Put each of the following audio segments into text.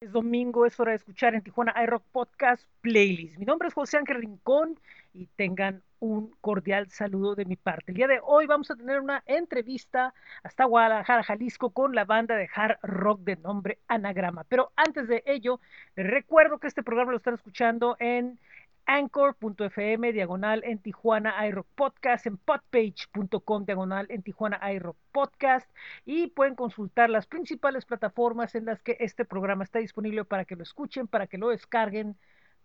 Es domingo, es hora de escuchar en Tijuana iRock Podcast Playlist. Mi nombre es José Ángel Rincón y tengan un cordial saludo de mi parte. El día de hoy vamos a tener una entrevista hasta Guadalajara, Jalisco, con la banda de hard rock de nombre Anagrama. Pero antes de ello, les recuerdo que este programa lo están escuchando en anchor.fm diagonal en Tijuana iRock Podcast, en podpage.com diagonal en Tijuana iRock Podcast y pueden consultar las principales plataformas en las que este programa está disponible para que lo escuchen, para que lo descarguen,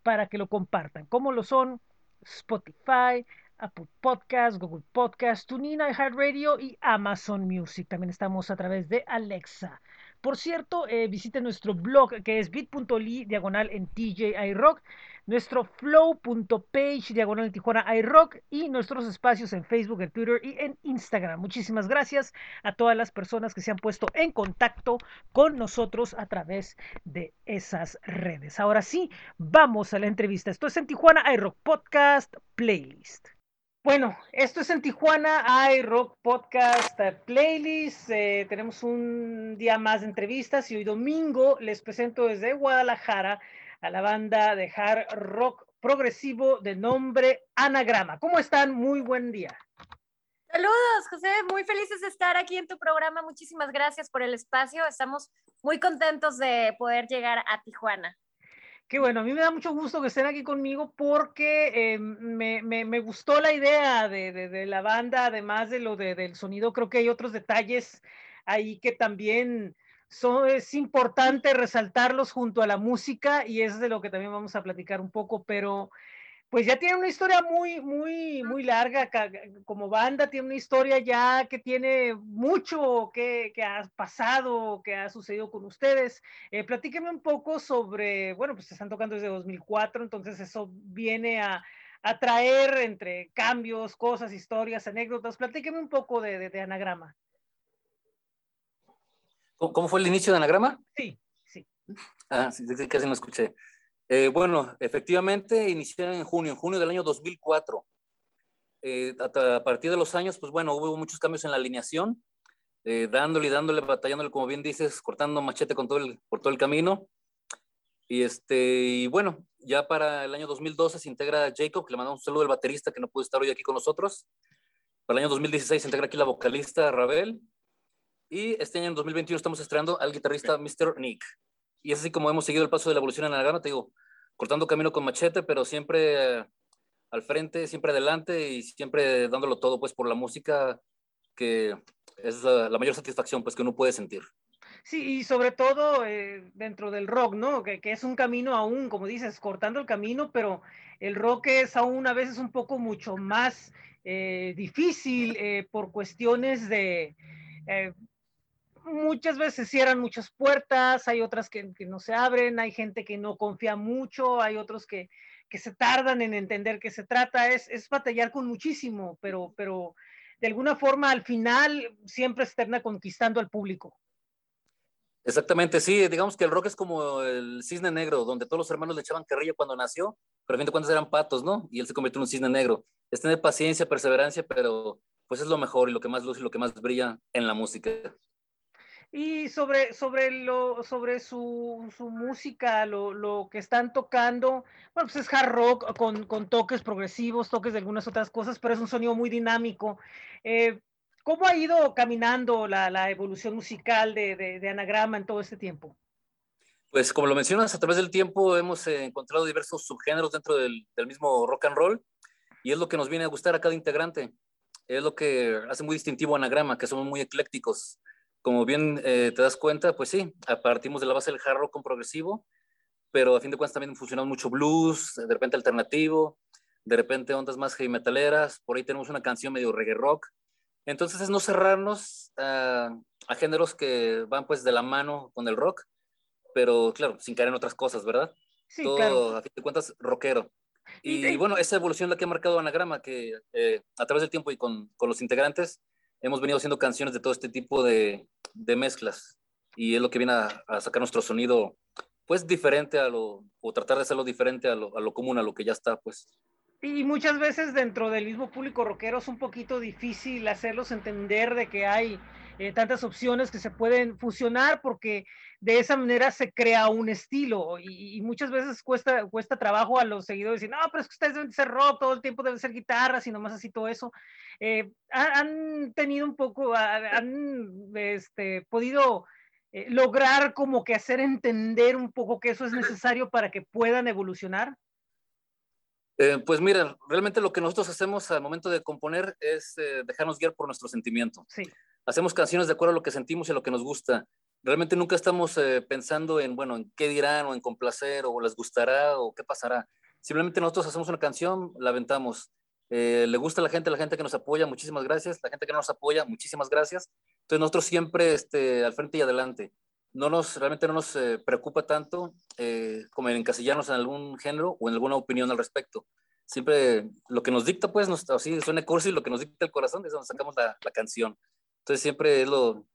para que lo compartan, como lo son Spotify, Apple Podcast, Google Podcast, TuneIn, iHeartRadio y Amazon Music. También estamos a través de Alexa. Por cierto, eh, visiten nuestro blog que es bit.ly diagonal en TJ iRock nuestro flow.page diagonal Tijuana iRock y nuestros espacios en Facebook, en Twitter y en Instagram. Muchísimas gracias a todas las personas que se han puesto en contacto con nosotros a través de esas redes. Ahora sí, vamos a la entrevista. Esto es en Tijuana iRock Podcast Playlist. Bueno, esto es en Tijuana iRock Podcast Playlist. Eh, tenemos un día más de entrevistas y hoy domingo les presento desde Guadalajara a la banda de hard rock progresivo de nombre Anagrama. ¿Cómo están? Muy buen día. Saludos, José. Muy felices de estar aquí en tu programa. Muchísimas gracias por el espacio. Estamos muy contentos de poder llegar a Tijuana. Qué bueno, a mí me da mucho gusto que estén aquí conmigo porque eh, me, me, gustó la idea de, de, de, la banda, además de lo del sonido, creo que hay otros detalles ahí que también es importante resaltarlos junto a la música y es de lo que también vamos a platicar un poco, pero pues ya tiene una historia muy, muy, muy larga como banda, tiene una historia ya que tiene mucho que, que ha pasado, que ha sucedido con ustedes. Eh, platíqueme un poco sobre, bueno, pues se están tocando desde 2004, entonces eso viene a, a traer entre cambios, cosas, historias, anécdotas. Platíqueme un poco de, de, de Anagrama. ¿Cómo fue el inicio de Anagrama? Sí, sí. Ah, sí, casi no escuché. Eh, bueno, efectivamente, inicié en junio, en junio del año 2004. Eh, a, partir de los años, pues bueno, hubo muchos cambios en la alineación, eh, dándole y dándole, batallándole, como bien dices, cortando machete con todo el, por todo el camino. Y, este, y bueno, ya para el año 2012 se integra Jacob, que le mandamos un saludo al baterista que no pudo estar hoy aquí con nosotros. Para el año 2016 se integra aquí la vocalista Rabel y este año, en 2021, estamos estrenando al guitarrista Mr. Nick. Y es así como hemos seguido el paso de la evolución en Anagrama, te digo, cortando camino con machete, pero siempre eh, al frente, siempre adelante y siempre dándolo todo, pues, por la música, que es la, la mayor satisfacción, pues, que uno puede sentir. Sí, y sobre todo eh, dentro del rock, ¿no? Que, que, es un camino aún, como dices, cortando el camino, pero el rock es aún a veces un poco mucho más eh, difícil eh, por cuestiones de eh, muchas veces cierran muchas puertas, hay otras que, no se abren, hay gente que no confía mucho, hay otros que, que se tardan en entender qué se trata, es, es batallar con muchísimo, pero, pero de alguna forma al final siempre se termina conquistando al público. Exactamente, sí, digamos que el rock es como el cisne negro, donde todos los hermanos le echaban carrilla cuando nació, pero a fin de cuentas eran patos, ¿no? Y él se convirtió en un cisne negro. Es tener paciencia, perseverancia, pero pues es lo mejor y lo que más luce y lo que más brilla en la música. Y sobre, sobre, lo, sobre su, su música, lo, lo, que están tocando, bueno, pues es hard rock con, con, toques progresivos, toques de algunas otras cosas, pero es un sonido muy dinámico. Eh, ¿Cómo ha ido caminando la, la evolución musical de, de, de, Anagrama en todo este tiempo? Pues como lo mencionas, a través del tiempo hemos eh, encontrado diversos subgéneros dentro del, del mismo rock and roll y es lo que nos viene a gustar a cada integrante. Es lo que hace muy distintivo Anagrama, que somos muy eclécticos como bien eh, te das cuenta, pues sí, partimos de la base del hard rock con progresivo, pero a fin de cuentas también funcionan mucho blues, de repente alternativo, de repente ondas más heavy metaleras, por ahí tenemos una canción medio reggae rock. Entonces es no cerrarnos a, a géneros que van pues de la mano con el rock, pero claro, sin caer en otras cosas, ¿verdad? Sí, Todo, claro. a fin de cuentas, rockero. Y, y, bueno, esa evolución la que ha marcado Anagrama, que eh, a través del tiempo y con, con los integrantes, hemos venido haciendo canciones de todo este tipo de, de mezclas y es lo que viene a, sacar nuestro sonido pues diferente a lo, o tratar de hacerlo diferente a lo, a lo, común, a lo que ya está pues. Y muchas veces dentro del mismo público rockero es un poquito difícil hacerlos entender de que hay eh, tantas opciones que se pueden fusionar porque de esa manera se crea un estilo y, muchas veces cuesta, cuesta trabajo a los seguidores decir, no, pero es que ustedes deben ser rock, todo el tiempo deben ser guitarras y nomás así todo eso. Eh, han tenido un poco, han este, podido eh, lograr como que hacer entender un poco que eso es necesario para que puedan evolucionar. Pues mira, realmente lo que nosotros hacemos al momento de componer es dejarnos guiar por nuestro sentimiento. Sí hacemos canciones de acuerdo a lo que sentimos y a lo que nos gusta. Realmente nunca estamos eh, pensando en, bueno, en qué dirán o en complacer o les gustará o qué pasará. Simplemente nosotros hacemos una canción, la aventamos. Eh, le gusta a la gente, la gente que nos apoya, muchísimas gracias. La gente que no nos apoya, muchísimas gracias. Entonces nosotros siempre este, al frente y adelante. No nos, realmente no nos eh, preocupa tanto como en encasillarnos en algún género o en alguna opinión al respecto. Siempre lo que nos dicta, pues, nos, así suena cursi, lo que nos dicta el corazón, es donde sacamos la, la canción. Entonces siempre es lo,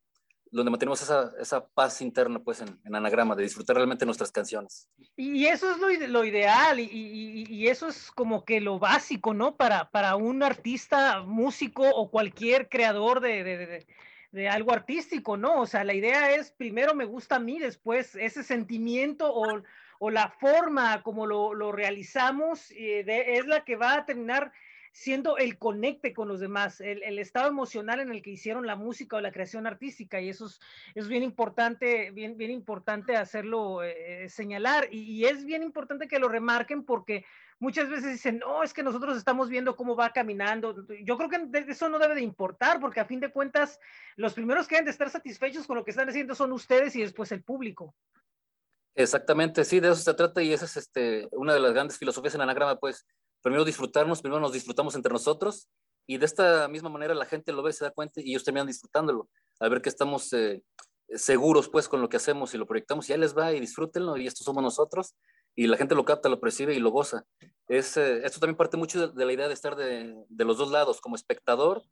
donde mantenemos esa, esa paz interna pues en, en, anagrama, de disfrutar realmente nuestras canciones. Y eso es lo, lo ideal y, y, y, eso es como que lo básico, ¿no? Para, para un artista, músico o cualquier creador de, de, de, de, algo artístico, ¿no? O sea, la idea es primero me gusta a mí, después ese sentimiento o, o la forma como lo, lo realizamos eh, es la que va a terminar siendo el conecte con los demás, el, el, estado emocional en el que hicieron la música o la creación artística, y eso es, es bien importante, bien, bien importante hacerlo eh, señalar, y, y, es bien importante que lo remarquen porque muchas veces dicen, no, es que nosotros estamos viendo cómo va caminando. Yo creo que eso no debe de importar, porque a fin de cuentas, los primeros que deben de estar satisfechos con lo que están haciendo son ustedes y después el público. Exactamente, sí, de eso se trata y esa es este, una de las grandes filosofías en Anagrama, pues primero disfrutarnos, primero nos disfrutamos entre nosotros y de esta misma manera la gente lo ve, se da cuenta y ellos terminan disfrutándolo, a ver que estamos eh, seguros pues con lo que hacemos y lo proyectamos y ya les va y disfrútenlo y estos somos nosotros y la gente lo capta, lo percibe y lo goza. Es, eh, esto también parte mucho de, de, la idea de estar de, de, los dos lados, como espectador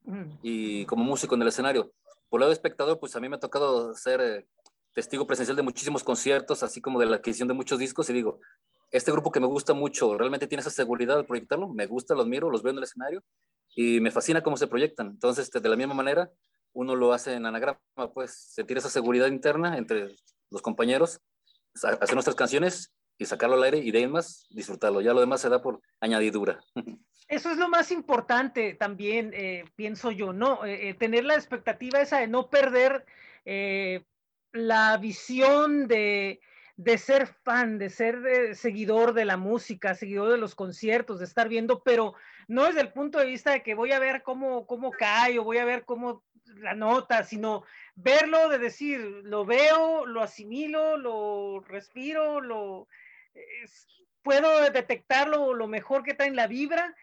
y como músico en el escenario. Por lado de espectador, pues a mí me ha tocado ser eh, testigo presencial de muchísimos conciertos, así como de la adquisición de muchos discos y digo, este grupo que me gusta mucho, realmente tiene esa seguridad al proyectarlo, me gusta, los miro, los veo en el escenario y me fascina cómo se proyectan. Entonces, este, de la misma manera, uno lo hace en anagrama, pues sentir esa seguridad interna entre los compañeros, hacer nuestras canciones y sacarlo al aire y de ahí más disfrutarlo. Ya lo demás se da por añadidura. Eso es lo más importante también, eh, pienso yo, ¿no? Eh, eh, tener la expectativa esa de no perder la visión de, de ser fan, de ser seguidor de la música, seguidor de los conciertos, de estar viendo, pero no desde el punto de vista de que voy a ver cómo, cómo cae o voy a ver cómo la nota, sino verlo de decir, lo veo, lo asimilo, lo respiro, lo puedo detectarlo lo mejor que está en la vibra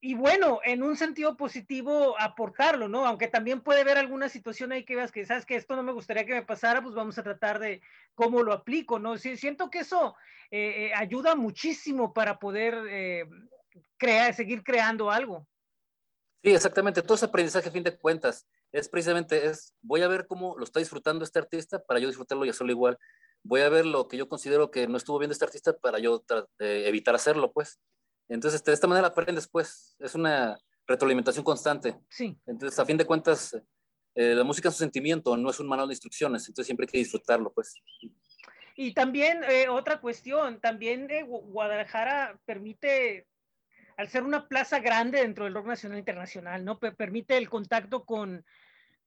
y bueno, en un sentido positivo aportarlo, ¿no? Aunque también puede haber alguna situación ahí que veas que, sabes que esto no me gustaría que me pasara, pues vamos a tratar de cómo lo aplico, ¿no? Sí, siento que eso eh, eh ayuda muchísimo para poder eh, crear, seguir creando algo. Sí, exactamente. Todo ese aprendizaje, a fin de cuentas, es precisamente, es, voy a ver cómo lo está disfrutando este artista para yo disfrutarlo y hacerlo igual. Voy a ver lo que yo considero que no estuvo viendo este artista para yo eh, evitar hacerlo, pues. Entonces, de esta manera aprendes, pues, es una retroalimentación constante. Sí. Entonces, a fin de cuentas, eh, la música es un sentimiento, no es un manual de instrucciones, entonces siempre hay que disfrutarlo, pues. Y también eh, otra cuestión, también eh, Guadalajara permite, al ser una plaza grande dentro del rock nacional e internacional, ¿no? P permite el contacto con,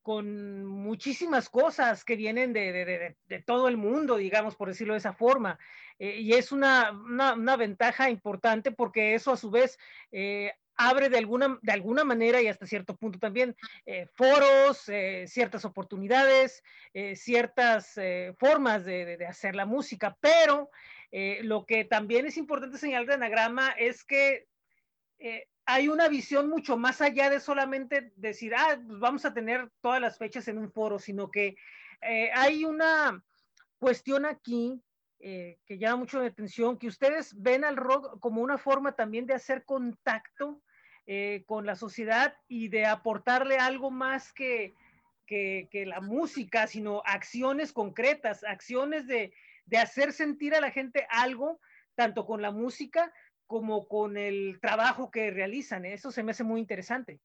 con muchísimas cosas que vienen de, de, de, de, todo el mundo, digamos, por decirlo de esa forma. Eh, y es una, una, una, ventaja importante porque eso a su vez eh, abre de alguna, de alguna manera y hasta cierto punto también eh, foros, eh, ciertas oportunidades, eh, ciertas formas de, de, hacer la música, pero lo que también es importante señalar de Anagrama es que hay una visión mucho más allá de solamente decir, ah, pues vamos a tener todas las fechas en un foro, sino que eh, hay una cuestión aquí eh, que llama mucho la atención, que ustedes ven al rock como una forma también de hacer contacto eh, con la sociedad y de aportarle algo más que, que, que la música, sino acciones concretas, acciones de, de hacer sentir a la gente algo, tanto con la música como con el trabajo que realizan. Eso se me hace muy interesante.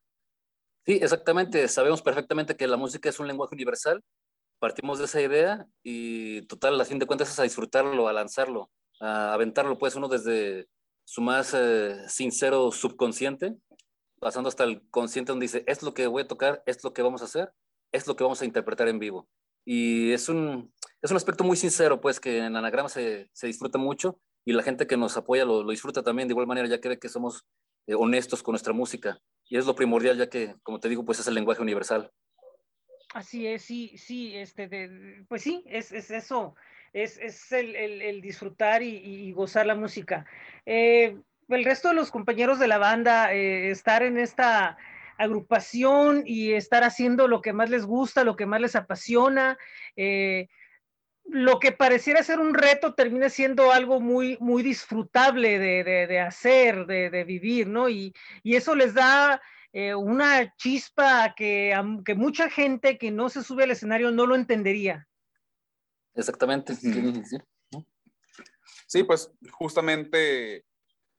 Sí, exactamente. Sabemos perfectamente que la música es un lenguaje universal. Partimos de esa idea y total, a fin de cuentas es a disfrutarlo, a lanzarlo, a aventarlo, pues uno desde su más eh, sincero subconsciente, pasando hasta el consciente donde dice, es lo que voy a tocar, es lo que vamos a hacer, es lo que vamos a interpretar en vivo. Y es un, es un aspecto muy sincero, pues que en Anagrama se, se disfruta mucho y la gente que nos apoya lo, disfruta también de igual manera, ya ve que somos eh, honestos con nuestra música. Y es lo primordial, ya que, como te digo, pues es el lenguaje universal. Así es, sí, sí, este, pues sí, es, es eso, es, es el, disfrutar y, gozar la música. Eh, el resto de los compañeros de la banda, eh, estar en esta agrupación y estar haciendo lo que más les gusta, lo que más les apasiona, lo que pareciera ser un reto termina siendo algo muy, muy disfrutable de, de, de hacer, de, de, vivir, ¿no? Y, y eso les da eh, una chispa que, que mucha gente que no se sube al escenario no lo entendería. Exactamente. Sí, pues justamente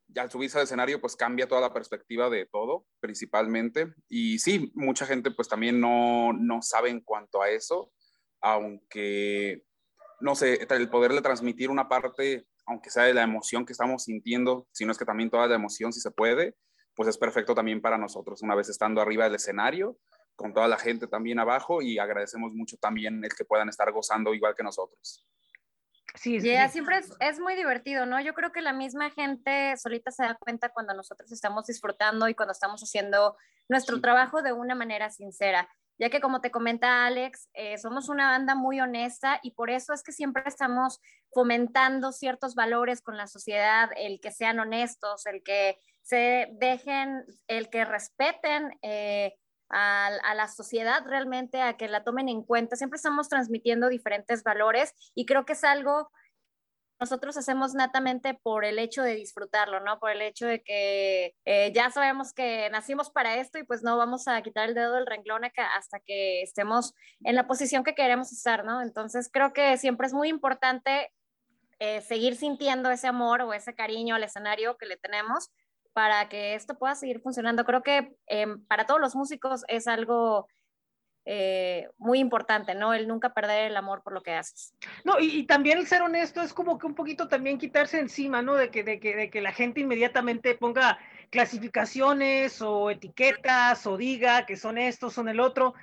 ya al subirse al escenario pues cambia toda la perspectiva de todo, principalmente. Y sí, mucha gente pues también no, no sabe en cuanto a eso, aunque no sé, el poderle transmitir una parte, aunque sea de la emoción que estamos sintiendo, si no es que también toda la emoción, si se puede, pues es perfecto también para nosotros, una vez estando arriba del escenario, con toda la gente también abajo, y agradecemos mucho también el que puedan estar gozando igual que nosotros. Sí, yeah, sí. siempre es, es, muy divertido, ¿no? Yo creo que la misma gente solita se da cuenta cuando nosotros estamos disfrutando y cuando estamos haciendo nuestro trabajo de una manera sincera ya que como te comenta Alex, eh, somos una banda muy honesta y por eso es que siempre estamos fomentando ciertos valores con la sociedad, el que sean honestos, el que se dejen, el que respeten eh, a, a, la sociedad realmente, a que la tomen en cuenta. Siempre estamos transmitiendo diferentes valores y creo que es algo nosotros hacemos natamente por el hecho de disfrutarlo, ¿no? Por el hecho de que eh, ya sabemos que nacimos para esto y pues no vamos a quitar el dedo del renglón hasta que estemos en la posición que queremos estar, ¿no? Entonces creo que siempre es muy importante eh, seguir sintiendo ese amor o ese cariño al escenario que le tenemos para que esto pueda seguir funcionando. Creo que eh, para todos los músicos es algo eh, muy importante, ¿no? El nunca perder el amor por lo que haces. No, y, y, también el ser honesto es como que un poquito también quitarse encima, ¿no? De que, de que, de que la gente inmediatamente ponga clasificaciones o etiquetas o diga que son estos, son el otro.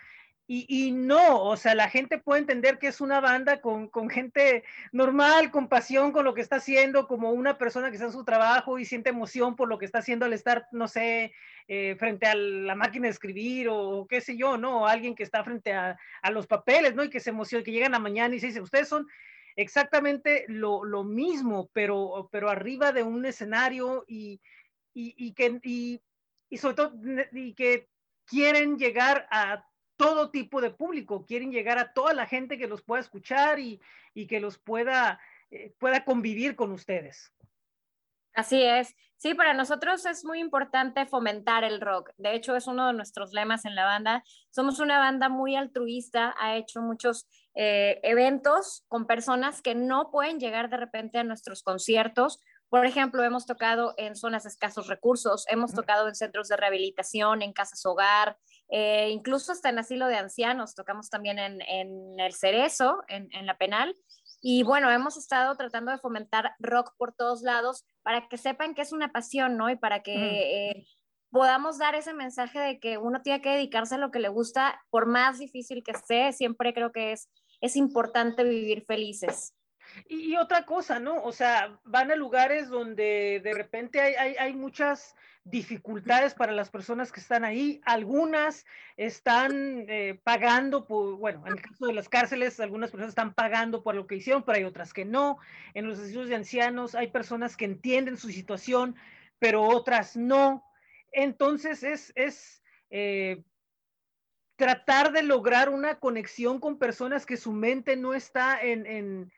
Y, no, o sea, la gente puede entender que es una banda con, con, gente normal, con pasión con lo que está haciendo, como una persona que está en su trabajo y siente emoción por lo que está haciendo al estar, no sé, eh, frente a la máquina de escribir o qué sé yo, ¿no? O alguien que está frente a, a, los papeles, ¿no? Y que se emociona, que llegan a mañana y se dice, ustedes son exactamente lo, lo mismo, pero, pero arriba de un escenario y, y, y que, y sobre todo, y que quieren llegar a todo tipo de público, quieren llegar a toda la gente que los pueda escuchar y, y que los pueda, eh, pueda convivir con ustedes. Así es. Sí, para nosotros es muy importante fomentar el rock. De hecho, es uno de nuestros lemas en la banda. Somos una banda muy altruista, ha hecho muchos eh, eventos con personas que no pueden llegar de repente a nuestros conciertos. Por ejemplo, hemos tocado en zonas de escasos recursos, hemos tocado en centros de rehabilitación, en casas hogar, eh, incluso hasta en asilo de ancianos, tocamos también en, en el Cerezo, en, en, la penal. Y bueno, hemos estado tratando de fomentar rock por todos lados para que sepan que es una pasión, ¿no? Y para que mm. eh, podamos dar ese mensaje de que uno tiene que dedicarse a lo que le gusta, por más difícil que esté, siempre creo que es, es importante vivir felices. Y, otra cosa, ¿no? O sea, van a lugares donde de repente hay, hay, hay, muchas dificultades para las personas que están ahí. Algunas están eh, pagando por, bueno, en el caso de las cárceles, algunas personas están pagando por lo que hicieron, pero hay otras que no. En los asilos de ancianos hay personas que entienden su situación, pero otras no. Entonces es, es eh, tratar de lograr una conexión con personas que su mente no está en, en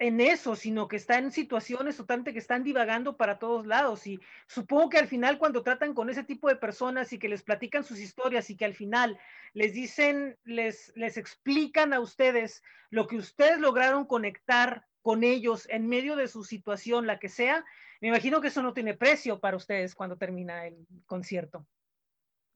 en eso, sino que está en situaciones totalmente que están divagando para todos lados. Y supongo que al final cuando tratan con ese tipo de personas y que les platican sus historias y que al final les dicen, les, les explican a ustedes lo que ustedes lograron conectar con ellos en medio de su situación, la que sea, me imagino que eso no tiene precio para ustedes cuando termina el concierto.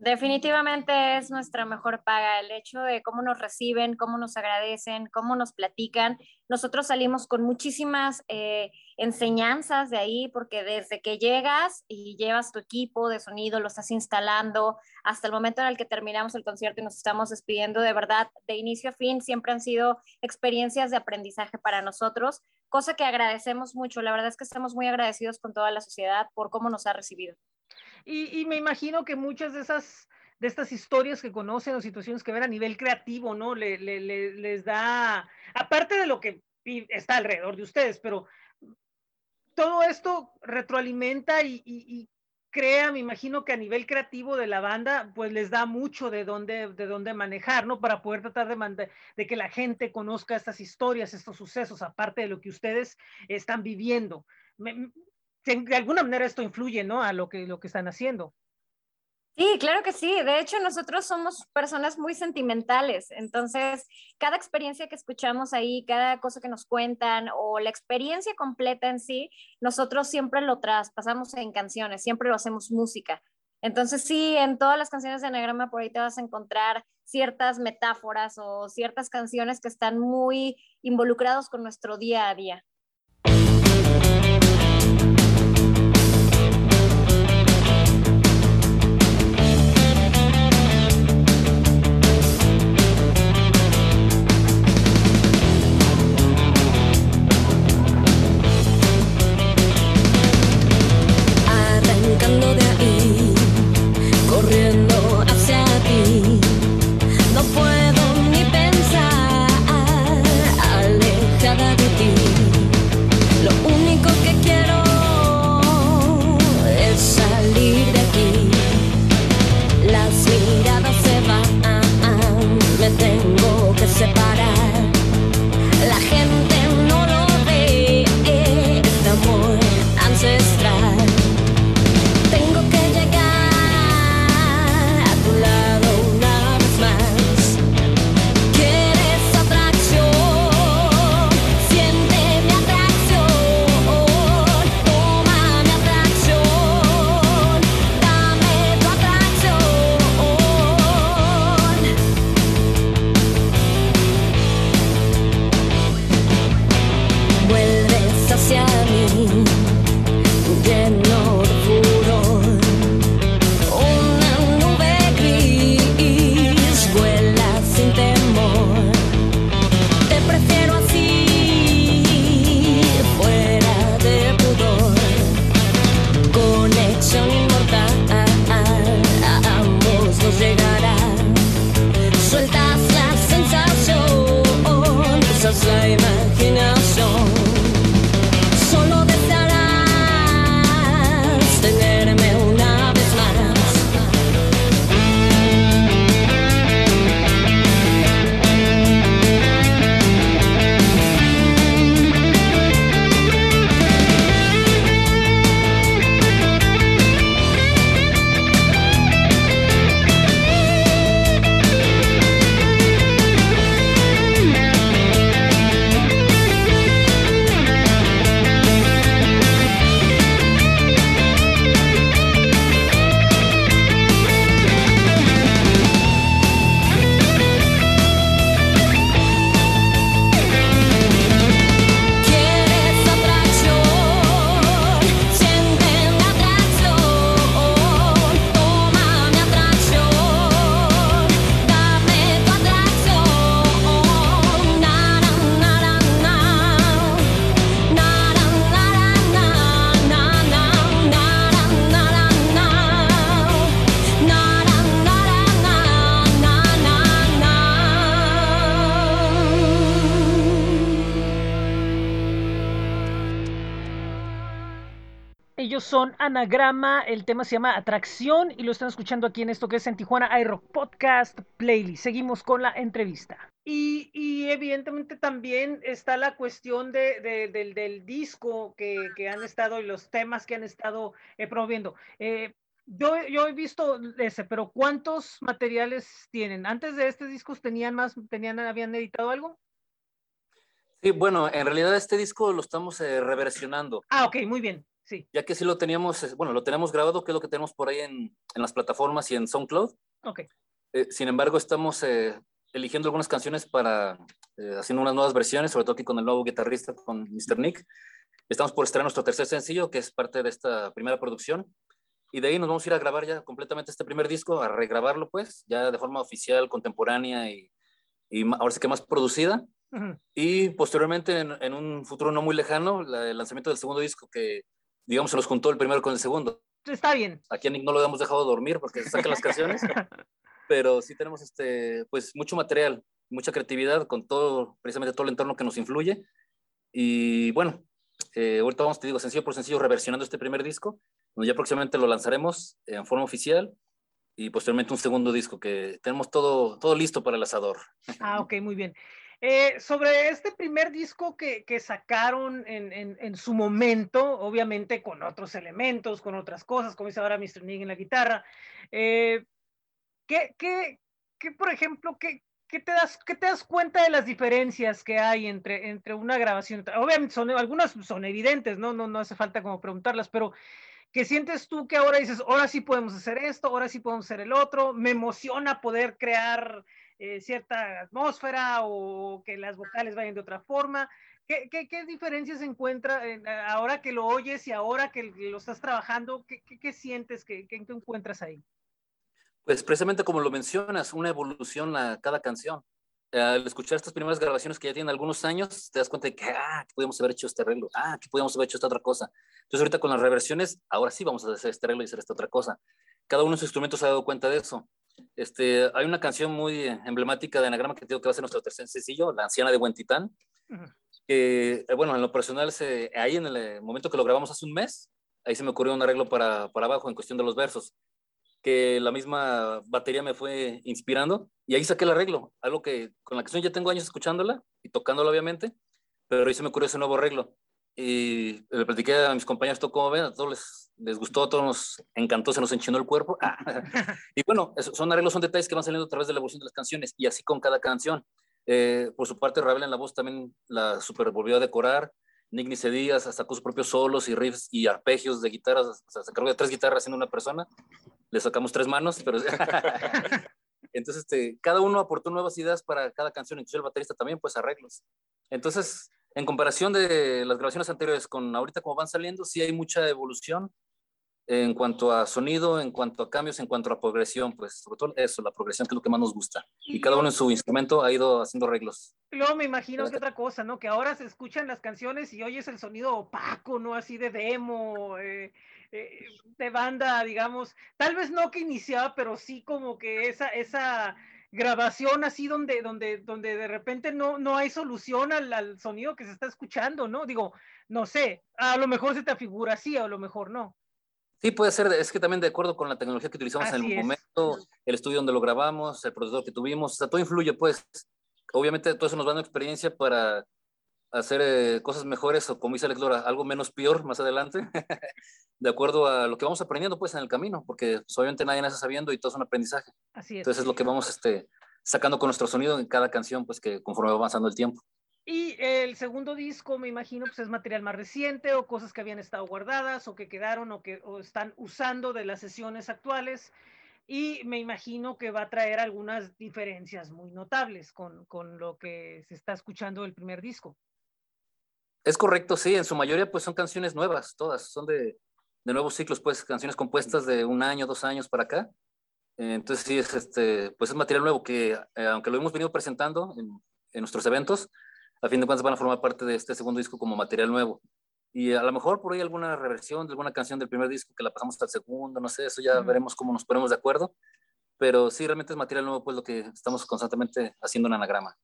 Definitivamente es nuestra mejor paga el hecho de cómo nos reciben, cómo nos agradecen, cómo nos platican. Nosotros salimos con muchísimas eh, enseñanzas de ahí porque desde que llegas y llevas tu equipo de sonido, lo estás instalando, hasta el momento en el que terminamos el concierto y nos estamos despidiendo, de verdad, de inicio a fin, siempre han sido experiencias de aprendizaje para nosotros, cosa que agradecemos mucho. La verdad es que estamos muy agradecidos con toda la sociedad por cómo nos ha recibido. Y, me imagino que muchas de esas de estas historias que conocen o situaciones que ven a nivel creativo, ¿no? Le, les da, aparte de lo que está alrededor de ustedes, pero todo esto retroalimenta y, crea, me imagino que a nivel creativo de la banda, pues les da mucho de dónde, de dónde manejar, ¿no? Para poder tratar de, de que la gente conozca estas historias, estos sucesos, aparte de lo que ustedes están viviendo de alguna manera esto influye, ¿no? A lo que, lo que están haciendo. Sí, claro que sí. De hecho, nosotros somos personas muy sentimentales. Entonces, cada experiencia que escuchamos ahí, cada cosa que nos cuentan o la experiencia completa en sí, nosotros siempre lo traspasamos en canciones, siempre lo hacemos música. Entonces, sí, en todas las canciones de Anagrama por ahí te vas a encontrar ciertas metáforas o ciertas canciones que están muy involucrados con nuestro día a día. Anagrama, el tema se llama Atracción y lo están escuchando aquí en esto que es en Tijuana iRock Podcast Playlist. Seguimos con la entrevista. Y, evidentemente también está la cuestión de, del, disco que, han estado y los temas que han estado eh, promoviendo. Eh, yo, yo, he visto ese, pero ¿cuántos materiales tienen? Antes de este disco tenían más, tenían, habían editado algo? Sí, bueno, en realidad este disco lo estamos eh, reversionando. Ah, ok, muy bien, sí. Ya que sí lo teníamos, eh, bueno, lo tenemos grabado, que es lo que tenemos por ahí en, en las plataformas y en SoundCloud. Ok. Eh, sin embargo, estamos eligiendo algunas canciones para, haciendo unas nuevas versiones, sobre todo aquí con el nuevo guitarrista, con Mr. Nick. Estamos por estrenar nuestro tercer sencillo, que es parte de esta primera producción. Y de ahí nos vamos a ir a grabar ya completamente este primer disco, a regrabarlo pues, ya de forma oficial, contemporánea y, y ahora sí que más producida. Y posteriormente, en, un futuro no muy lejano, el lanzamiento del segundo disco que, digamos, se los juntó el primero con el segundo. Está bien. Aquí a Nick no lo hemos dejado dormir porque se sacan las canciones, pero sí tenemos este, pues, mucho material, mucha creatividad con todo, precisamente todo el entorno que nos influye. Y bueno, eh, ahorita vamos, te digo, sencillo por sencillo, reversionando este primer disco. Ya próximamente lo lanzaremos en forma oficial y posteriormente un segundo disco que tenemos todo, todo listo para el asador. Ah, ok, muy bien. Eh, sobre este primer disco que, que sacaron en, en, en, su momento, obviamente con otros elementos, con otras cosas, como dice ahora Mr. Nick en la guitarra, eh, ¿qué, qué, qué, por ejemplo, qué, ¿qué te, das, ¿qué te das cuenta de las diferencias que hay entre, entre una grabación? Obviamente son, algunas son evidentes, ¿no? No, no hace falta como preguntarlas, pero ¿qué sientes tú que ahora dices, ahora sí podemos hacer esto, ahora sí podemos hacer el otro? Me emociona poder crear eh, cierta atmósfera o que las vocales vayan de otra forma. ¿Qué, diferencias encuentra ahora que lo oyes y ahora que lo estás trabajando? ¿Qué, sientes? ¿Qué, ¿Qué encuentras ahí? Pues precisamente como lo mencionas, una evolución a cada canción. Al escuchar estas primeras grabaciones que ya tienen algunos años, te das cuenta de que, ah, que podíamos haber hecho este arreglo, ah, que podíamos haber hecho esta otra cosa. Entonces ahorita con las reversiones, ahora sí vamos a hacer este arreglo y hacer esta otra cosa. Cada uno de sus instrumentos se ha dado cuenta de eso. Este, hay una canción muy emblemática de Anagrama que tengo que va a ser nuestro tercer sencillo, La Anciana de Huentitán, que, eh, bueno, en lo personal, se, ahí en el momento que lo grabamos hace un mes, ahí se me ocurrió un arreglo para, para abajo en cuestión de los versos que la misma batería me fue inspirando y ahí saqué el arreglo, algo que con la canción ya tengo años escuchándola y tocándola obviamente, pero ahí se me ocurrió ese nuevo arreglo y le platiqué a mis compañeros todo como ven, a todos les, les, gustó, a todos nos encantó, se nos enchinó el cuerpo. y bueno, son arreglos, son detalles que van saliendo a través de la evolución de las canciones y así con cada canción. Eh, por su parte, Ravel en la voz también la super volvió a decorar. Nick Nice Díaz sacó sus propios solos y riffs y arpegios de guitarras, o sea, se encargó de tres guitarras siendo una persona le sacamos tres manos, pero... Entonces, este, cada uno aportó nuevas ideas para cada canción, incluso el baterista también, pues arreglos. Entonces, en comparación de las grabaciones anteriores con ahorita como van saliendo, sí hay mucha evolución en cuanto a sonido, en cuanto a cambios, en cuanto a progresión, pues sobre todo eso, la progresión que es lo que más nos gusta. Y cada uno en su instrumento ha ido haciendo arreglos. Luego me imagino que otra cosa, ¿no? Que ahora se escuchan las canciones y oyes el sonido opaco, ¿no? Así de demo, eh, eh, de banda, digamos, tal vez no que iniciaba, pero sí como que esa, esa grabación así donde, donde, donde de repente no, no hay solución al, al, sonido que se está escuchando, ¿no? Digo, no sé, a lo mejor se te afigura así, a lo mejor no. Sí, puede ser, es que también de acuerdo con la tecnología que utilizamos en el momento, el estudio donde lo grabamos, el procesador que tuvimos, o sea, todo influye, pues, obviamente todo eso nos va dando experiencia para hacer eh, cosas mejores o como dice Alex Lora, algo menos peor más adelante, de acuerdo a lo que vamos aprendiendo pues en el camino, porque pues, obviamente nadie nace sabiendo y todo es un aprendizaje. Así es. Entonces es lo que vamos este, sacando con nuestro sonido en cada canción, pues que conforme va avanzando el tiempo. Y el segundo disco, me imagino, pues es material más reciente o cosas que habían estado guardadas o que quedaron o que o están usando de las sesiones actuales. Y me imagino que va a traer algunas diferencias muy notables con, con lo que se está escuchando del primer disco. Es correcto, sí, en su mayoría pues son canciones nuevas, todas, son de, de nuevos ciclos, pues canciones compuestas de un año, dos años para acá. Entonces sí, es, este, pues es material nuevo que, eh, aunque lo hemos venido presentando en, en, nuestros eventos, a fin de cuentas van a formar parte de este segundo disco como material nuevo. Y a lo mejor por ahí alguna reversión de alguna canción del primer disco que la pasamos al segundo, no sé, eso ya veremos cómo nos ponemos de acuerdo. Pero sí, realmente es material nuevo, pues lo que estamos constantemente haciendo en anagrama.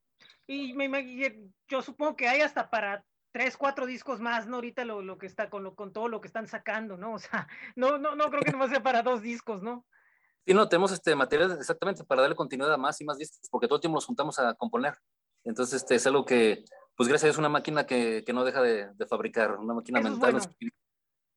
Y me, yo supongo que hay hasta para tres, cuatro discos más, ¿no? Ahorita lo, lo que está con, lo, con todo lo que están sacando, ¿no? O sea, no, no, no creo que sea para dos discos, ¿no? Sí, no, tenemos este material exactamente para darle continuidad a más y más discos, porque todo el tiempo nos juntamos a componer. Entonces, este es algo que, pues gracias a Dios, es una máquina que, que no deja de, de, fabricar, una máquina Eso mental. Bueno.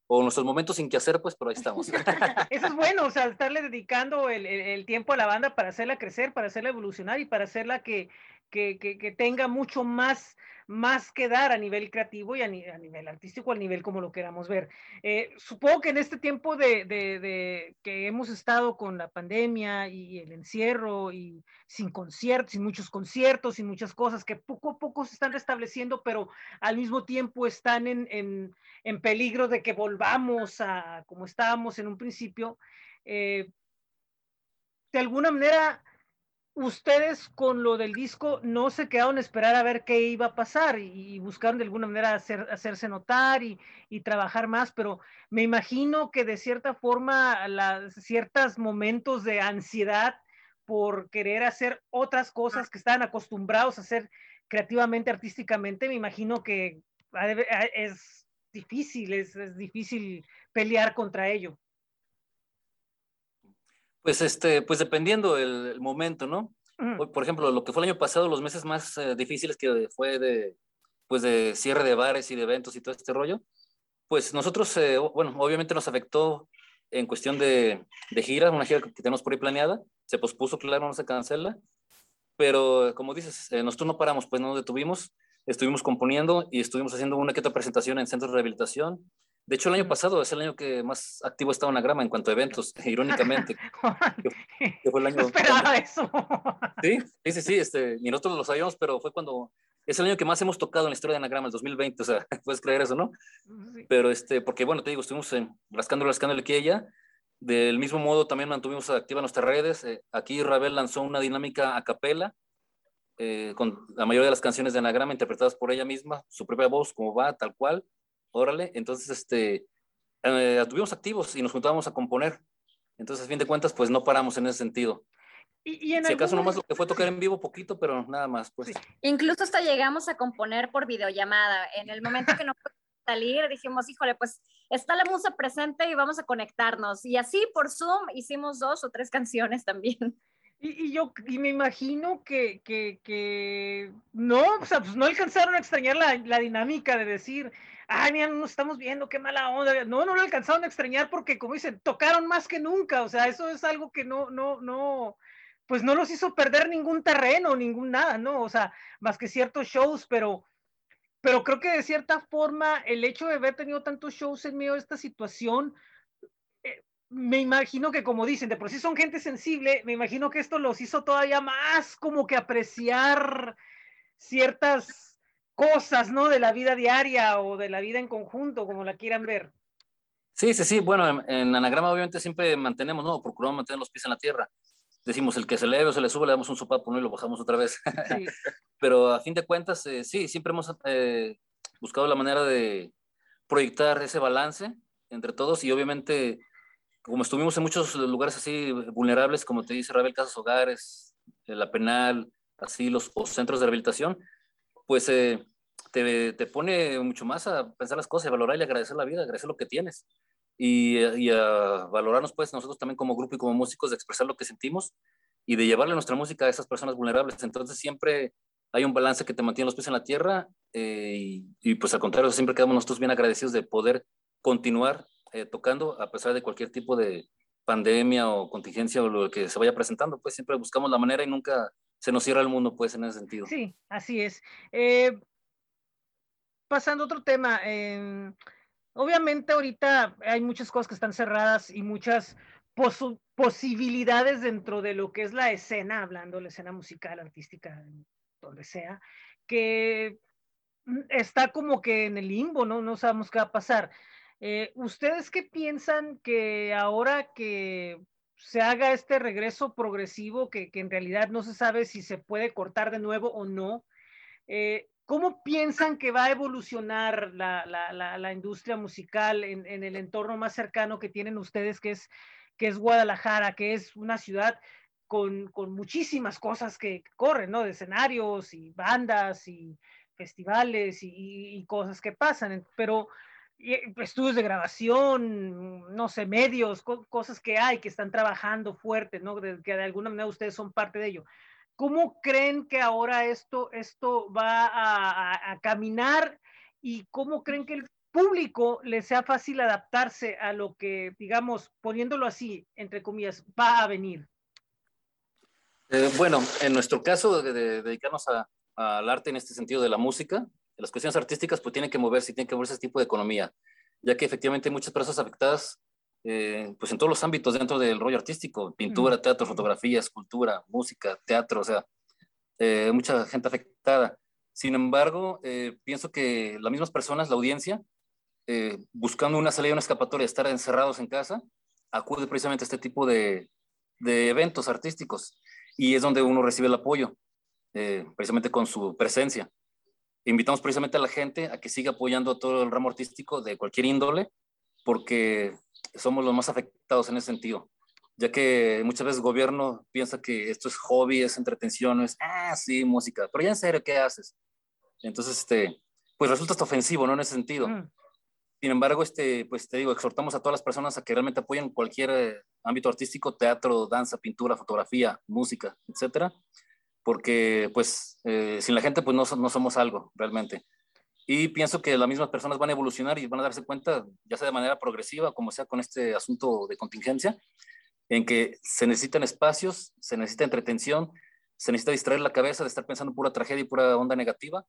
O nuestros momentos sin que hacer, pues, pero ahí estamos. Eso es bueno, o sea, estarle dedicando el, el, el, tiempo a la banda para hacerla crecer, para hacerla evolucionar y para hacerla que, que, que, que tenga mucho más más que dar a nivel creativo y a, nivel artístico, al nivel como lo queramos ver. Eh, supongo que en este tiempo de, de, que hemos estado con la pandemia y el encierro y sin conciertos, sin muchos conciertos, sin muchas cosas que poco a poco se están restableciendo, pero al mismo tiempo están en, en, en peligro de que volvamos a como estábamos en un principio. Eh, de alguna manera ustedes con lo del disco no se quedaron a esperar a ver qué iba a pasar y, buscaron de alguna manera hacer, hacerse notar y, trabajar más, pero me imagino que de cierta forma las, ciertos momentos de ansiedad por querer hacer otras cosas que estaban acostumbrados a hacer creativamente, artísticamente, me imagino que es difícil, es, es difícil pelear contra ello. Pues, este, pues dependiendo el, momento, ¿no? Por ejemplo, lo que fue el año pasado, los meses más eh, difíciles que fue de, pues de cierre de bares y de eventos y todo este rollo, pues nosotros, eh, bueno, obviamente nos afectó en cuestión de, de gira, una gira que tenemos por ahí planeada, se pospuso, claro, no se cancela, pero como dices, eh, nosotros no paramos, pues no nos detuvimos, estuvimos componiendo y estuvimos haciendo una que otra presentación en centros de rehabilitación, de hecho, el año pasado es el año que más activo estaba Anagrama en cuanto a eventos, irónicamente. que, fue el año. No esperaba eso. Sí, sí, sí, este, ni nosotros lo sabíamos, pero fue cuando. Es el año que más hemos tocado en la historia de Anagrama, el 2020, o sea, puedes creer eso, ¿no? Pero, este, porque bueno, te digo, estuvimos en, rascando, rascando el que ella. Del mismo modo, también mantuvimos activas nuestras redes. Eh, aquí Ravel lanzó una dinámica a capela, eh, con la mayoría de las canciones de Anagrama interpretadas por ella misma, su propia voz, como va, tal cual órale, entonces, este, eh, estuvimos activos y nos juntábamos a componer. Entonces, a fin de cuentas, pues no paramos en ese sentido. Y, en si acaso nomás lo que fue tocar en vivo poquito, pero nada más, pues. Incluso hasta llegamos a componer por videollamada. En el momento que no pude salir, dijimos, híjole, pues está la musa presente y vamos a conectarnos. Y así por Zoom hicimos dos o tres canciones también. Y, yo y me imagino que, que, que, no, o sea, pues no alcanzaron a extrañar la, la dinámica de decir, ay, mira, no nos estamos viendo, qué mala onda. No, no lo alcanzaron a extrañar porque, como dicen, tocaron más que nunca. O sea, eso es algo que no, no, no, pues no los hizo perder ningún terreno, ningún nada, ¿no? O sea, más que ciertos shows, pero, pero creo que de cierta forma el hecho de haber tenido tantos shows en medio de esta situación, me imagino que como dicen, de por sí son gente sensible, me imagino que esto los hizo todavía más como que apreciar ciertas cosas, ¿no? De la vida diaria o de la vida en conjunto, como la quieran ver. Sí, sí, sí. Bueno, en, anagrama obviamente siempre mantenemos, ¿no? Procuramos mantener los pies en la tierra. Decimos, el que se leve o se le sube, le damos un sopapo, ¿no? Y lo bajamos otra vez. Pero a fin de cuentas, eh, sí, siempre hemos eh, buscado la manera de proyectar ese balance entre todos y obviamente, como estuvimos en muchos lugares así vulnerables, como te dice Rabel, casas hogares, eh, la penal, así los, los centros de rehabilitación, pues eh, te, te, pone mucho más a pensar las cosas, a valorar y agradecer la vida, agradecer lo que tienes. Y, y, a valorarnos pues nosotros también como grupo y como músicos de expresar lo que sentimos y de llevarle nuestra música a esas personas vulnerables. Entonces siempre hay un balance que te mantiene los pies en la tierra eh, y, y, pues al contrario, siempre quedamos nosotros bien agradecidos de poder continuar eh, tocando a pesar de cualquier tipo de pandemia o contingencia o lo que se vaya presentando, pues siempre buscamos la manera y nunca se nos cierra el mundo, pues, en ese sentido. Sí, así es. Eh, pasando a otro tema, obviamente ahorita hay muchas cosas que están cerradas y muchas posibilidades dentro de lo que es la escena, hablando de la escena musical, artística, donde sea, que está como que en el limbo, ¿no? No sabemos qué va a pasar. Eh, ¿Ustedes qué piensan que ahora que se haga este regreso progresivo que, en realidad no se sabe si se puede cortar de nuevo o no. Eh, ¿Cómo piensan que va a evolucionar la, industria musical en, el entorno más cercano que tienen ustedes, que es, que es Guadalajara, que es una ciudad con, muchísimas cosas que corren, ¿no? De escenarios y bandas y festivales y cosas que pasan, pero estudios de grabación, no sé, medios, cosas que hay que están trabajando fuerte, ¿no? que de alguna manera ustedes son parte de ello. ¿Cómo creen que ahora esto, esto va a, caminar y cómo creen que el público le sea fácil adaptarse a lo que, digamos, poniéndolo así, entre comillas, va a venir? Eh, bueno, en nuestro caso de, dedicarnos a, al arte en este sentido de la música, las cuestiones artísticas pues tienen que moverse y tienen que moverse ese tipo de economía, ya que efectivamente hay muchas personas afectadas eh, pues en todos los ámbitos dentro del rollo artístico, pintura, teatro, fotografía, escultura, música, teatro, o sea, eh, mucha gente afectada. Sin embargo, eh, pienso que las mismas personas, la audiencia, buscando una salida, una escapatoria, estar encerrados en casa, acude precisamente a este tipo de, de eventos artísticos y es donde uno recibe el apoyo, precisamente con su presencia. Invitamos precisamente a la gente a que siga apoyando todo el ramo artístico de cualquier índole, porque somos los más afectados en ese sentido, ya que muchas veces el gobierno piensa que esto es hobby, es entretención, es, ah, sí, música, pero ya en serio, ¿qué haces? Entonces, este, pues resulta hasta ofensivo, ¿no? En ese sentido. Mm. Sin embargo, este, pues te digo, exhortamos a todas las personas a que realmente apoyen cualquier eh, ámbito artístico, teatro, danza, pintura, fotografía, música, etcétera, porque pues eh, sin la gente pues no, no somos algo realmente. Y pienso que las mismas personas van a evolucionar y van a darse cuenta, ya sea de manera progresiva, como sea con este asunto de contingencia, en que se necesitan espacios, se necesita entretención, se necesita distraer la cabeza de estar pensando pura tragedia y pura onda negativa.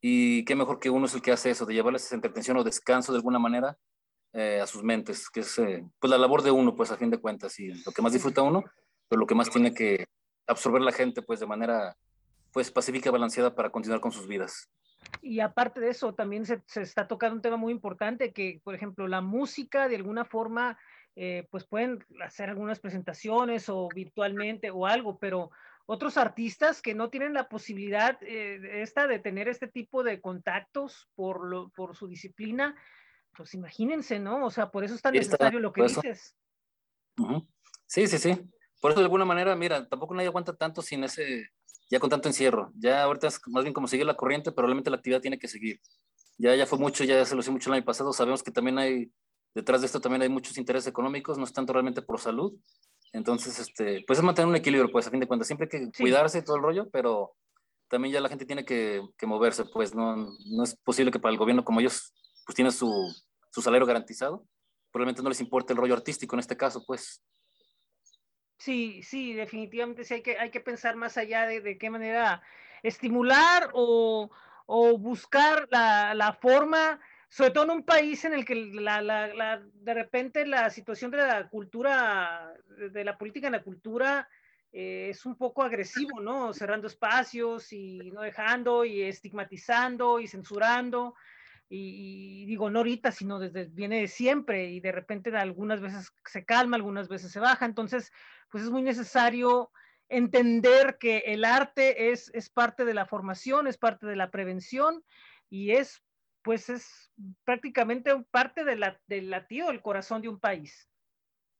Y qué mejor que uno es el que hace eso, de llevarles esa entretención o descanso de alguna manera eh, a sus mentes, que es eh, pues la labor de uno, pues a fin de cuentas, y lo que más disfruta uno, pero lo que más tiene que absorber la gente, pues de manera pues pacífica y balanceada para continuar con sus vidas. Y aparte de eso, también se, está tocando un tema muy importante que, por ejemplo, la música de alguna forma, eh, pues pueden hacer algunas presentaciones o virtualmente o algo, pero otros artistas que no tienen la posibilidad eh, esta de tener este tipo de contactos por, lo, por su disciplina, pues imagínense, ¿no? O sea, por eso es tan necesario lo que dices. Sí, sí, sí. Por eso de alguna manera, mira, tampoco nadie aguanta tanto sin ese, ya con tanto encierro. Ya ahorita es más bien como seguir la corriente, pero realmente la actividad tiene que seguir. Ya, ya fue mucho, ya se lo hizo mucho el año pasado. Sabemos que también hay, detrás de esto también hay muchos intereses económicos, no es tanto realmente por salud. Entonces, este, pues es mantener un equilibrio, pues a fin de cuentas, siempre hay que cuidarse todo el rollo, pero también ya la gente tiene que, que, moverse, pues no, no es posible que para el gobierno, como ellos, pues tienen su, su salario garantizado, probablemente no les importe el rollo artístico en este caso, pues. Sí, sí, definitivamente sí hay que, hay que pensar más allá de, de qué manera estimular o, o buscar la, la, forma, sobre todo en un país en el que la, la, de repente la situación de la cultura, de la política en la cultura eh, es un poco agresivo, ¿no? Cerrando espacios y no dejando y estigmatizando y censurando y, digo, no ahorita, sino desde, viene de siempre y de repente algunas veces se calma, algunas veces se baja, entonces, pues es muy necesario entender que el arte es, es parte de la formación, es parte de la prevención y es, pues es prácticamente parte de la, del latido del corazón de un país.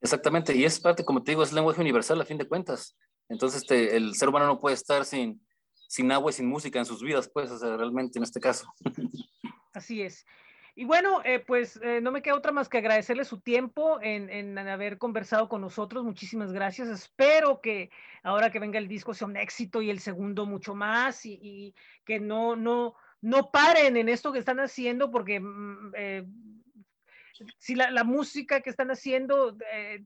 Exactamente, y es parte, como te digo, es lenguaje universal a fin de cuentas. Entonces, este, el ser humano no puede estar sin, sin agua y sin música en sus vidas, pues, o sea, realmente en este caso. Así es. Y bueno, eh, pues eh, no me queda otra más que agradecerle su tiempo en, en, haber conversado con nosotros. Muchísimas gracias. Espero que ahora que venga el disco sea un éxito y el segundo mucho más y, que no, no, no paren en esto que están haciendo porque mm, eh, si la, la, música que están haciendo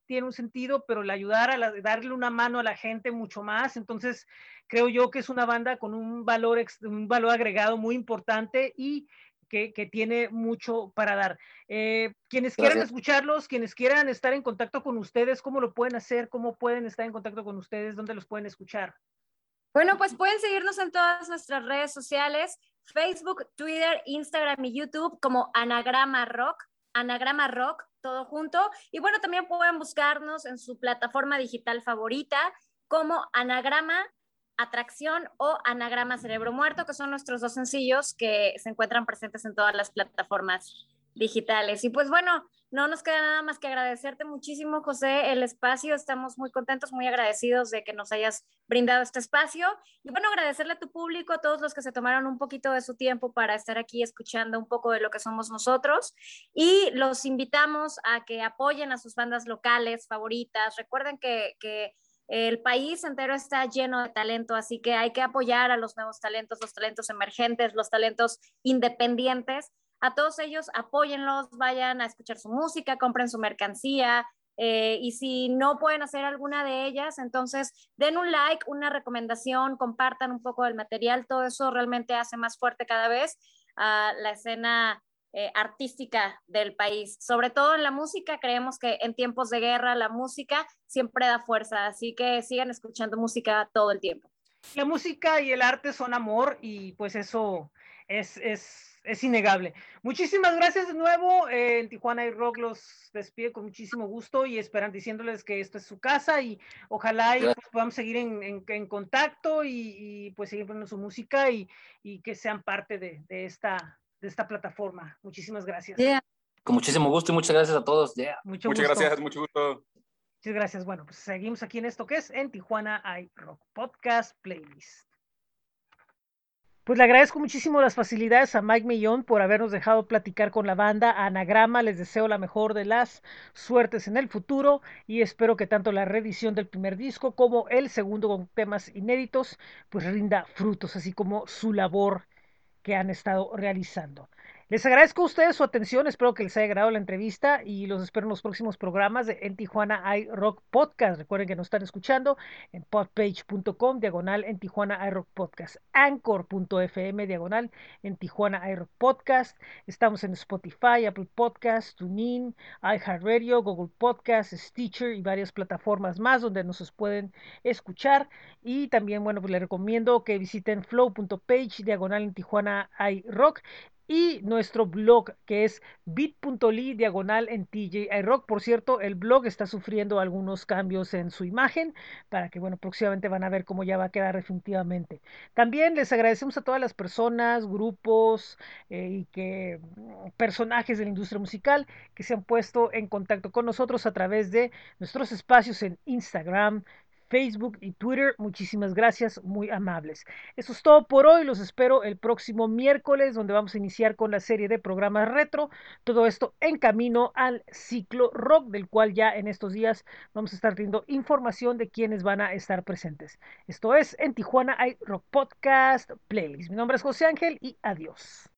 tiene un sentido, pero el ayudar a darle una mano a la gente mucho más. Entonces, creo yo que es una banda con un valor, un valor agregado muy importante y que, tiene mucho para dar. Eh, quienes quieran escucharlos, quienes quieran estar en contacto con ustedes, ¿cómo lo pueden hacer? ¿Cómo pueden estar en contacto con ustedes? ¿Dónde los pueden escuchar? Bueno, pues pueden seguirnos en todas nuestras redes sociales, Facebook, Twitter, Instagram y YouTube como Anagrama Rock, Anagrama Rock, todo junto. Y bueno, también pueden buscarnos en su plataforma digital favorita como Anagrama Atracción o Anagrama Cerebro Muerto, que son nuestros dos sencillos que se encuentran presentes en todas las plataformas digitales. Y pues bueno, no nos queda nada más que agradecerte muchísimo, José, el espacio. Estamos muy contentos, muy agradecidos de que nos hayas brindado este espacio. Y bueno, agradecerle a tu público, a todos los que se tomaron un poquito de su tiempo para estar aquí escuchando un poco de lo que somos nosotros. Y los invitamos a que apoyen a sus bandas locales favoritas. Recuerden que, que el país entero está lleno de talento, así que hay que apoyar a los nuevos talentos, los talentos emergentes, los talentos independientes. A todos ellos, apóyenlos, vayan a escuchar su música, compren su mercancía, Eh, y si no pueden hacer alguna de ellas, entonces den un like, una recomendación, compartan un poco del material. Todo eso realmente hace más fuerte cada vez la escena eh, artística del país. Sobre todo en la música, creemos que en tiempos de guerra la música siempre da fuerza, así que sigan escuchando música todo el tiempo. La música y el arte son amor y pues eso es, es, es innegable. Muchísimas gracias de nuevo. Eh, en Tijuana y Rock los despide con muchísimo gusto y esperan diciéndoles que esto es su casa y ojalá y, pues, podamos seguir en, en, en contacto y, y, pues seguir poniendo su música y, y que sean parte de, de, esta, de esta plataforma. Muchísimas gracias. Yeah. Con muchísimo gusto y muchas gracias a todos. Yeah. Mucho muchas gusto. gracias, mucho gusto. Muchas gracias. Bueno, pues seguimos aquí en esto que es en Tijuana hay Rock Podcast Playlist. Pues le agradezco muchísimo las facilidades a Mike Millón por habernos dejado platicar con la banda. Anagrama les deseo la mejor de las suertes en el futuro y espero que tanto la reedición del primer disco como el segundo con temas inéditos pues rinda frutos, así como su labor que han estado realizando. Les agradezco a ustedes su atención, espero que les haya agradado la entrevista y los espero en los próximos programas de En Tijuana hay Rock Podcast. Recuerden que nos están escuchando en podpage.com, diagonal en Tijuana hay Rock Podcast, anchor.fm, diagonal en Tijuana hay Rock Podcast. Estamos en Spotify, Apple Podcast, TuneIn, iHeartRadio, Google Podcast, Stitcher y varias plataformas más donde nos pueden escuchar. Y también, bueno, pues les recomiendo que visiten flow.page, diagonal en Tijuana hay Rock y nuestro blog que es bit.ly diagonal en TJ Rock. Por cierto, el blog está sufriendo algunos cambios en su imagen para que, bueno, próximamente van a ver cómo ya va a quedar definitivamente. También les agradecemos a todas las personas, grupos eh, y que mm, personajes de la industria musical que se han puesto en contacto con nosotros a través de nuestros espacios en Instagram, Facebook y Twitter. Muchísimas gracias, muy amables. Eso es todo por hoy. Los espero el próximo miércoles, donde vamos a iniciar con la serie de programas retro. Todo esto en camino al ciclo rock, del cual ya en estos días vamos a estar teniendo información de quiénes van a estar presentes. Esto es en Tijuana hay Rock Podcast Playlist. Mi nombre es José Ángel y adiós.